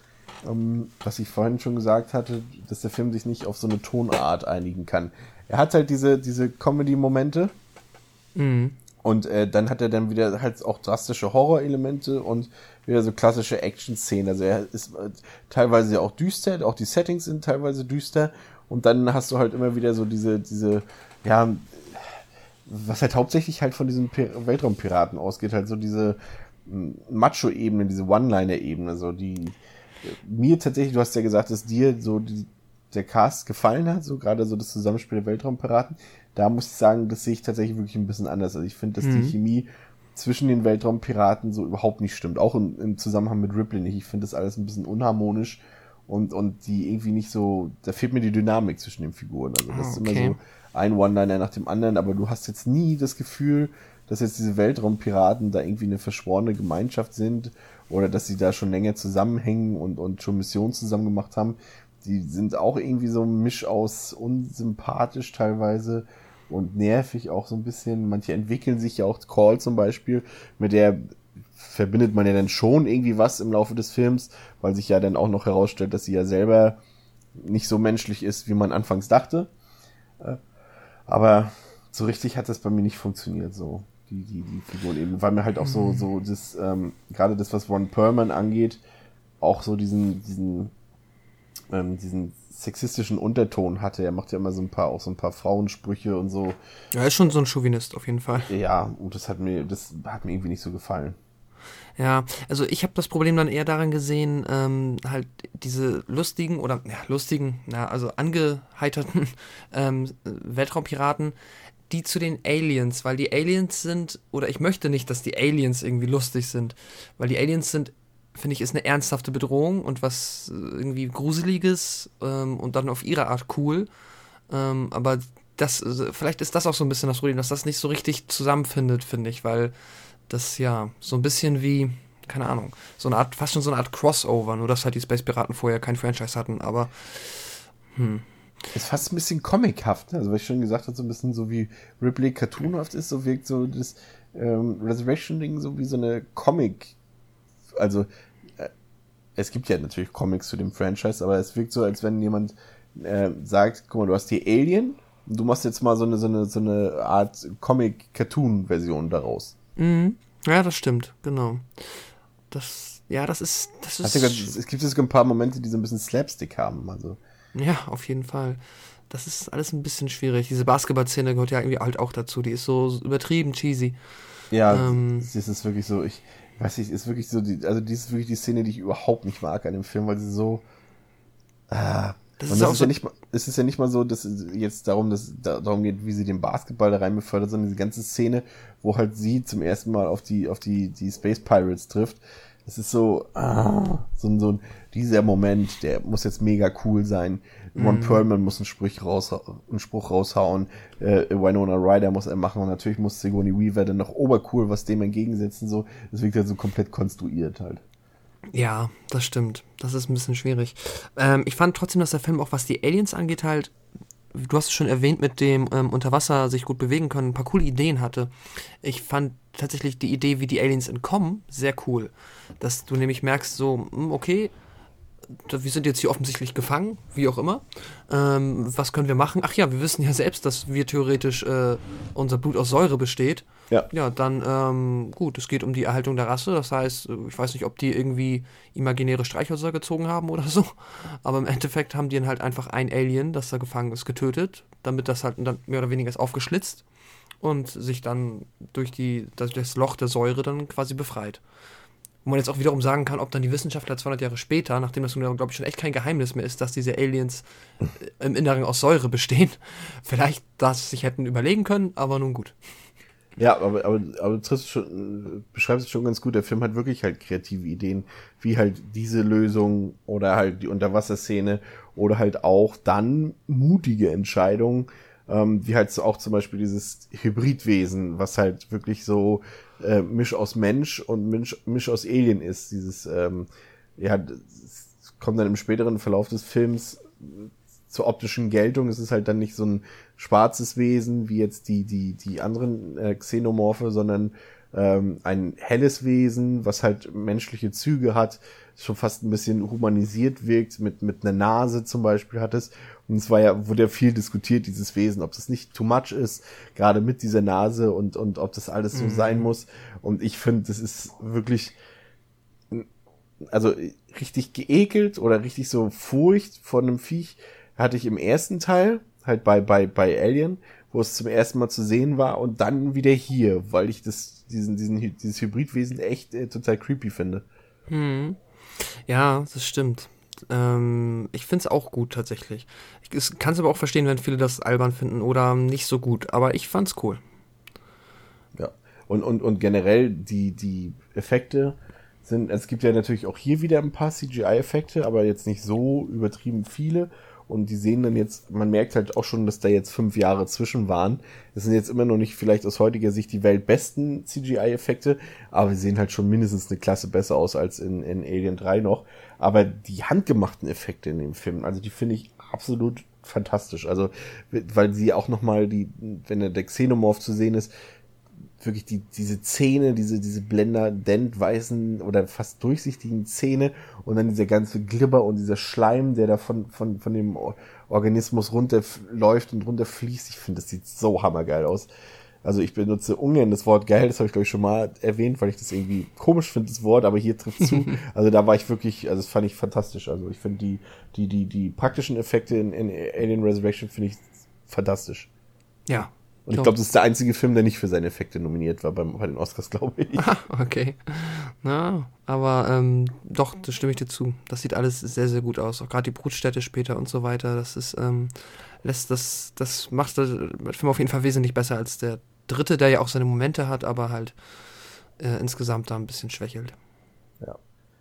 um, ähm, was ich vorhin schon gesagt hatte, dass der Film sich nicht auf so eine Tonart einigen kann. Er hat halt diese, diese Comedy-Momente, mhm. Und äh, dann hat er dann wieder halt auch drastische Horrorelemente und wieder so klassische Action-Szenen. Also er ist äh, teilweise auch düster, auch die Settings sind teilweise düster. Und dann hast du halt immer wieder so diese, diese, ja, was halt hauptsächlich halt von diesen Pir Weltraumpiraten ausgeht, halt so diese hm, Macho-Ebene, diese One-Liner-Ebene, so die mir tatsächlich, du hast ja gesagt, dass dir so die, der Cast gefallen hat, so gerade so das Zusammenspiel der Weltraumpiraten da muss ich sagen, das sehe ich tatsächlich wirklich ein bisschen anders. Also ich finde, dass mhm. die Chemie zwischen den Weltraumpiraten so überhaupt nicht stimmt. Auch im, im Zusammenhang mit Ripley nicht. Ich finde das alles ein bisschen unharmonisch und, und die irgendwie nicht so, da fehlt mir die Dynamik zwischen den Figuren. Also das okay. ist immer so ein One-Liner nach dem anderen, aber du hast jetzt nie das Gefühl, dass jetzt diese Weltraumpiraten da irgendwie eine verschworene Gemeinschaft sind oder dass sie da schon länger zusammenhängen und, und schon Missionen zusammen gemacht haben. Die sind auch irgendwie so ein Misch aus unsympathisch teilweise und nervig auch so ein bisschen. Manche entwickeln sich ja auch Call zum Beispiel, mit der verbindet man ja dann schon irgendwie was im Laufe des Films, weil sich ja dann auch noch herausstellt, dass sie ja selber nicht so menschlich ist, wie man anfangs dachte. Äh, aber so richtig hat das bei mir nicht funktioniert so. die, die, die Figuren eben, weil mir halt auch so, so das, ähm, gerade das, was Ron Perlman angeht, auch so diesen, diesen, ähm, diesen sexistischen Unterton hatte. Er macht ja immer so ein paar, auch so ein paar Frauensprüche und so. Ja, er ist schon so ein Chauvinist auf jeden Fall. Ja, und das hat mir, das hat mir irgendwie nicht so gefallen. Ja, also ich habe das Problem dann eher daran gesehen, ähm, halt diese lustigen oder ja, lustigen, ja, also angeheiterten ähm, Weltraumpiraten, die zu den Aliens, weil die Aliens sind, oder ich möchte nicht, dass die Aliens irgendwie lustig sind, weil die Aliens sind, finde ich, ist eine ernsthafte Bedrohung und was äh, irgendwie Gruseliges ähm, und dann auf ihre Art cool. Ähm, aber das, äh, vielleicht ist das auch so ein bisschen das Problem, dass das nicht so richtig zusammenfindet, finde ich, weil das ja so ein bisschen wie, keine Ahnung, so eine Art, fast schon so eine Art Crossover, nur dass halt die Space Piraten vorher kein Franchise hatten, aber hm. Ist fast ein bisschen comichaft, ne? also was ich schon gesagt habe, so ein bisschen so wie Ripley cartoonhaft ist, so wirkt so das ähm, Resurrection-Ding so wie so eine Comic, also äh, es gibt ja natürlich Comics zu dem Franchise, aber es wirkt so, als wenn jemand äh, sagt, guck mal, du hast die Alien und du machst jetzt mal so eine, so eine, so eine Art Comic-Cartoon-Version daraus. Mhm. Ja, das stimmt, genau. Das, ja, das ist, das ist. Gesagt, es gibt jetzt ein paar Momente, die so ein bisschen Slapstick haben, also. Ja, auf jeden Fall. Das ist alles ein bisschen schwierig. Diese Basketball-Szene gehört ja irgendwie halt auch dazu. Die ist so übertrieben cheesy. Ja, ähm, das ist wirklich so, ich weiß nicht, ist wirklich so, die, also die ist wirklich die Szene, die ich überhaupt nicht mag an dem Film, weil sie so, ah, das und ist, das ist, so ja nicht mal, es ist ja nicht mal so, dass es jetzt darum, dass darum geht, wie sie den Basketball da rein befördert, sondern diese ganze Szene, wo halt sie zum ersten Mal auf die, auf die, die Space Pirates trifft. Es ist so, ah, so, so ein, dieser Moment, der muss jetzt mega cool sein. Ron mhm. Perlman muss einen Spruch, raus, einen Spruch raushauen, äh, Winona Ryder muss er machen und natürlich muss Sigourney Weaver dann noch obercool was dem entgegensetzen, so. Das wirkt halt so komplett konstruiert halt. Ja, das stimmt. Das ist ein bisschen schwierig. Ähm, ich fand trotzdem, dass der Film auch was die Aliens angeht halt, du hast es schon erwähnt, mit dem ähm, Unterwasser sich gut bewegen können, ein paar coole Ideen hatte. Ich fand tatsächlich die Idee, wie die Aliens entkommen, sehr cool. Dass du nämlich merkst, so, hm, okay, wir sind jetzt hier offensichtlich gefangen, wie auch immer. Ähm, was können wir machen? Ach ja, wir wissen ja selbst, dass wir theoretisch äh, unser Blut aus Säure besteht. Ja. Ja, dann ähm, gut, es geht um die Erhaltung der Rasse. Das heißt, ich weiß nicht, ob die irgendwie imaginäre Streichhölzer gezogen haben oder so. Aber im Endeffekt haben die dann halt einfach ein Alien, das da gefangen ist, getötet, damit das halt dann mehr oder weniger ist aufgeschlitzt und sich dann durch die, das Loch der Säure dann quasi befreit. Wo man jetzt auch wiederum sagen kann, ob dann die Wissenschaftler 200 Jahre später, nachdem das, glaube ich, schon echt kein Geheimnis mehr ist, dass diese Aliens äh, im Inneren aus Säure bestehen, vielleicht das sich hätten überlegen können, aber nun gut. Ja, aber, aber, aber du schon, beschreibst es schon ganz gut. Der Film hat wirklich halt kreative Ideen, wie halt diese Lösung oder halt die Unterwasserszene oder halt auch dann mutige Entscheidungen, ähm, wie halt so auch zum Beispiel dieses Hybridwesen, was halt wirklich so äh, Misch aus Mensch und Misch, Misch aus Alien ist. Dieses, ähm, ja, kommt dann im späteren Verlauf des Films zur optischen Geltung. Es ist halt dann nicht so ein schwarzes Wesen wie jetzt die, die, die anderen äh, Xenomorphe, sondern ähm, ein helles Wesen, was halt menschliche Züge hat, schon fast ein bisschen humanisiert wirkt, mit, mit einer Nase zum Beispiel hat es. Und es war ja, wurde ja viel diskutiert, dieses Wesen, ob das nicht too much ist, gerade mit dieser Nase und, und ob das alles so mhm. sein muss. Und ich finde, das ist wirklich, also richtig geekelt oder richtig so Furcht vor einem Viech hatte ich im ersten Teil, halt bei, bei, bei Alien, wo es zum ersten Mal zu sehen war und dann wieder hier, weil ich das, diesen, diesen, dieses Hybridwesen echt äh, total creepy finde. Hm. Ja, das stimmt. Ähm, ich finde es auch gut tatsächlich. Ich kann es aber auch verstehen, wenn viele das albern finden oder nicht so gut, aber ich fand's cool. Ja. Und, und, und generell die, die Effekte sind, es gibt ja natürlich auch hier wieder ein paar CGI-Effekte, aber jetzt nicht so übertrieben viele. Und die sehen dann jetzt, man merkt halt auch schon, dass da jetzt fünf Jahre zwischen waren. Das sind jetzt immer noch nicht vielleicht aus heutiger Sicht die weltbesten CGI-Effekte, aber sie sehen halt schon mindestens eine Klasse besser aus als in, in Alien 3 noch. Aber die handgemachten Effekte in dem Film, also die finde ich absolut fantastisch. Also, weil sie auch nochmal die, wenn der Xenomorph zu sehen ist, wirklich die, diese Zähne, diese, diese Blender, Dent, weißen oder fast durchsichtigen Zähne und dann dieser ganze Glibber und dieser Schleim, der da von, von, von dem Organismus runterläuft und runterfließt. Ich finde, das sieht so hammergeil aus. Also ich benutze ungern das Wort geil, das habe ich glaube ich schon mal erwähnt, weil ich das irgendwie komisch finde, das Wort, aber hier trifft zu. also da war ich wirklich, also das fand ich fantastisch. Also ich finde die, die, die, die praktischen Effekte in, in Alien Resurrection finde ich fantastisch. Ja. Und ich glaube, das ist der einzige Film, der nicht für seine Effekte nominiert war beim, bei den Oscars, glaube ich. okay. Na, aber ähm, doch, das stimme ich dir zu. Das sieht alles sehr, sehr gut aus. Auch gerade die Brutstätte später und so weiter. Das ist, ähm, lässt das, das macht das Film auf jeden Fall wesentlich besser als der dritte, der ja auch seine Momente hat, aber halt äh, insgesamt da ein bisschen schwächelt. Ja.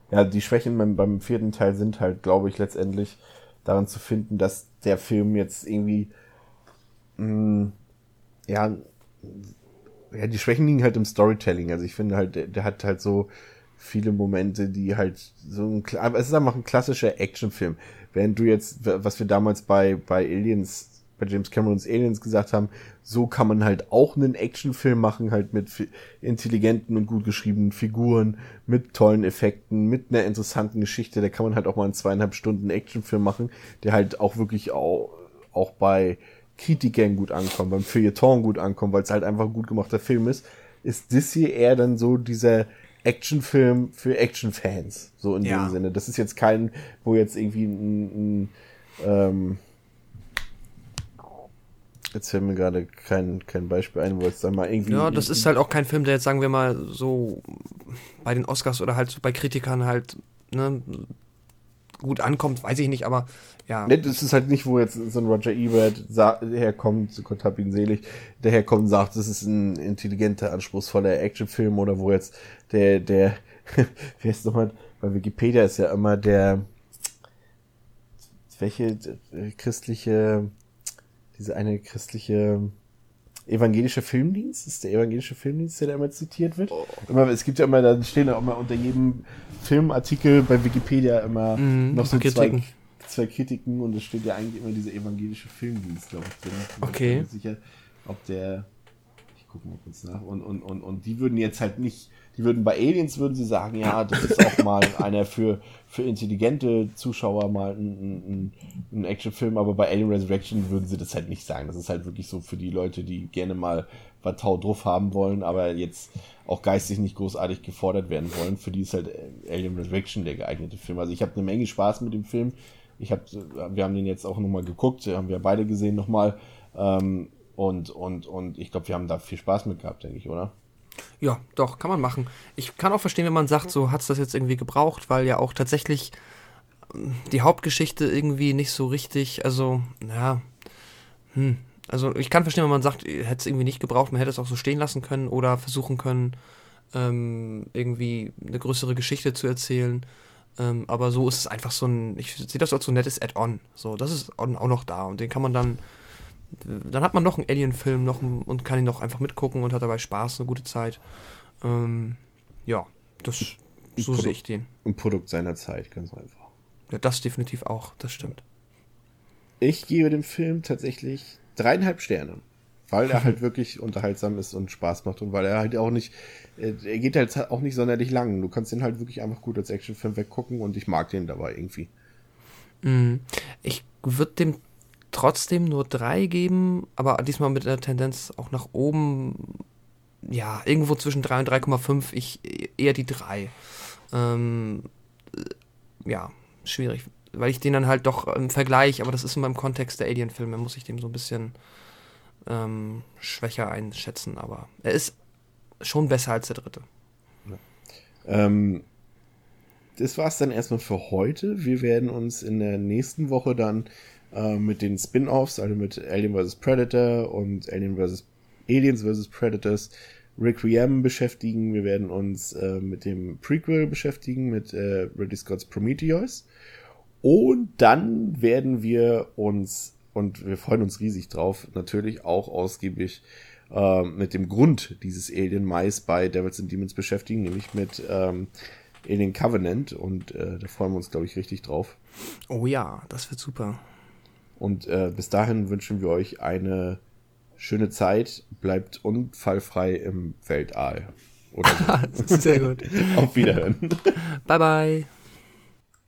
Ja, die Schwächen beim, beim vierten Teil sind halt, glaube ich, letztendlich daran zu finden, dass der Film jetzt irgendwie mh, ja, ja, die Schwächen liegen halt im Storytelling. Also ich finde halt, der, der hat halt so viele Momente, die halt so ein, aber es ist einfach ein klassischer Actionfilm. Während du jetzt, was wir damals bei, bei Aliens, bei James Camerons Aliens gesagt haben, so kann man halt auch einen Actionfilm machen, halt mit intelligenten und gut geschriebenen Figuren, mit tollen Effekten, mit einer interessanten Geschichte. Da kann man halt auch mal einen zweieinhalb Stunden Actionfilm machen, der halt auch wirklich auch, auch bei Kritikern gut ankommen, beim Feuilleton gut ankommen, weil es halt einfach ein gut gemachter Film ist, ist das hier eher dann so dieser Actionfilm für Actionfans, so in ja. dem Sinne. Das ist jetzt kein, wo jetzt irgendwie ein, ein ähm, Jetzt fällt mir gerade kein, kein Beispiel ein, wo jetzt dann mal irgendwie. Ja, das ist halt auch kein Film, der jetzt, sagen wir mal, so bei den Oscars oder halt so bei Kritikern halt ne, gut ankommt, weiß ich nicht, aber ja. Ne, das ist halt nicht, wo jetzt so ein Roger Ebert herkommt, Gott hab ihn selig, der herkommt und sagt, das ist ein intelligenter, anspruchsvoller Actionfilm oder wo jetzt der, der, wie heißt nochmal, bei Wikipedia ist ja immer der, welche christliche, diese eine christliche, evangelische Filmdienst, ist der evangelische Filmdienst, der da immer zitiert wird. Oh. Immer, es gibt ja immer, da stehen ja immer unter jedem Filmartikel bei Wikipedia immer mm, noch so zwei, zwei Kritiken und es steht ja eigentlich immer dieser evangelische Filmdienst, glaube ich, drin. Ich okay. Bin sicher, ob der, ich gucke mal kurz nach, und, und, und, und die würden jetzt halt nicht, die würden bei Aliens würden sie sagen, ja, das ist auch mal einer für, für intelligente Zuschauer mal ein, ein, ein Actionfilm, aber bei Alien Resurrection würden sie das halt nicht sagen. Das ist halt wirklich so für die Leute, die gerne mal was Tau drauf haben wollen, aber jetzt auch geistig nicht großartig gefordert werden wollen. Für die ist halt Alien Resurrection der geeignete Film. Also ich habe eine Menge Spaß mit dem Film. Ich habe, wir haben den jetzt auch nochmal geguckt, haben wir beide gesehen nochmal. Ähm, und, und, und ich glaube, wir haben da viel Spaß mit gehabt, denke ich, oder? Ja, doch, kann man machen. Ich kann auch verstehen, wenn man sagt, so hat es das jetzt irgendwie gebraucht, weil ja auch tatsächlich ähm, die Hauptgeschichte irgendwie nicht so richtig, also, ja, hm. Also ich kann verstehen, wenn man sagt, hätte es irgendwie nicht gebraucht, man hätte es auch so stehen lassen können oder versuchen können, ähm, irgendwie eine größere Geschichte zu erzählen. Ähm, aber so ist es einfach so ein, ich sehe das als so ein nettes Add-on. So, das ist auch noch da und den kann man dann dann hat man noch einen Alien-Film noch und kann ihn noch einfach mitgucken und hat dabei Spaß, eine gute Zeit. Ähm, ja, das, so sehe ich den. Ein Produkt seiner Zeit, ganz einfach. Ja, das definitiv auch, das stimmt. Ich gebe dem Film tatsächlich dreieinhalb Sterne. Weil er halt wirklich unterhaltsam ist und Spaß macht und weil er halt auch nicht, äh, er geht halt auch nicht sonderlich lang. Du kannst den halt wirklich einfach gut als Actionfilm weggucken und ich mag den dabei irgendwie. Mhm. Ich würde dem trotzdem nur drei geben, aber diesmal mit der Tendenz auch nach oben. Ja, irgendwo zwischen 3 und 3,5. Ich eher die 3. Ähm, ja, schwierig. Weil ich den dann halt doch im Vergleich, aber das ist immer im Kontext der Alien-Filme, muss ich dem so ein bisschen ähm, schwächer einschätzen. Aber er ist schon besser als der dritte. Ähm, das war es dann erstmal für heute. Wir werden uns in der nächsten Woche dann äh, mit den Spin-offs, also mit Alien vs. Predator und Alien vs. Aliens vs. Predators Requiem beschäftigen. Wir werden uns äh, mit dem Prequel beschäftigen, mit äh, Ridley Scott's Prometheus. Und dann werden wir uns, und wir freuen uns riesig drauf, natürlich auch ausgiebig äh, mit dem Grund dieses Alien Mais bei Devils and Demons beschäftigen, nämlich mit ähm, Alien Covenant. Und äh, da freuen wir uns, glaube ich, richtig drauf. Oh ja, das wird super. Und äh, bis dahin wünschen wir euch eine schöne Zeit. Bleibt unfallfrei im Weltall. Oder so. Sehr gut. Auf Wiederhören. Bye, bye.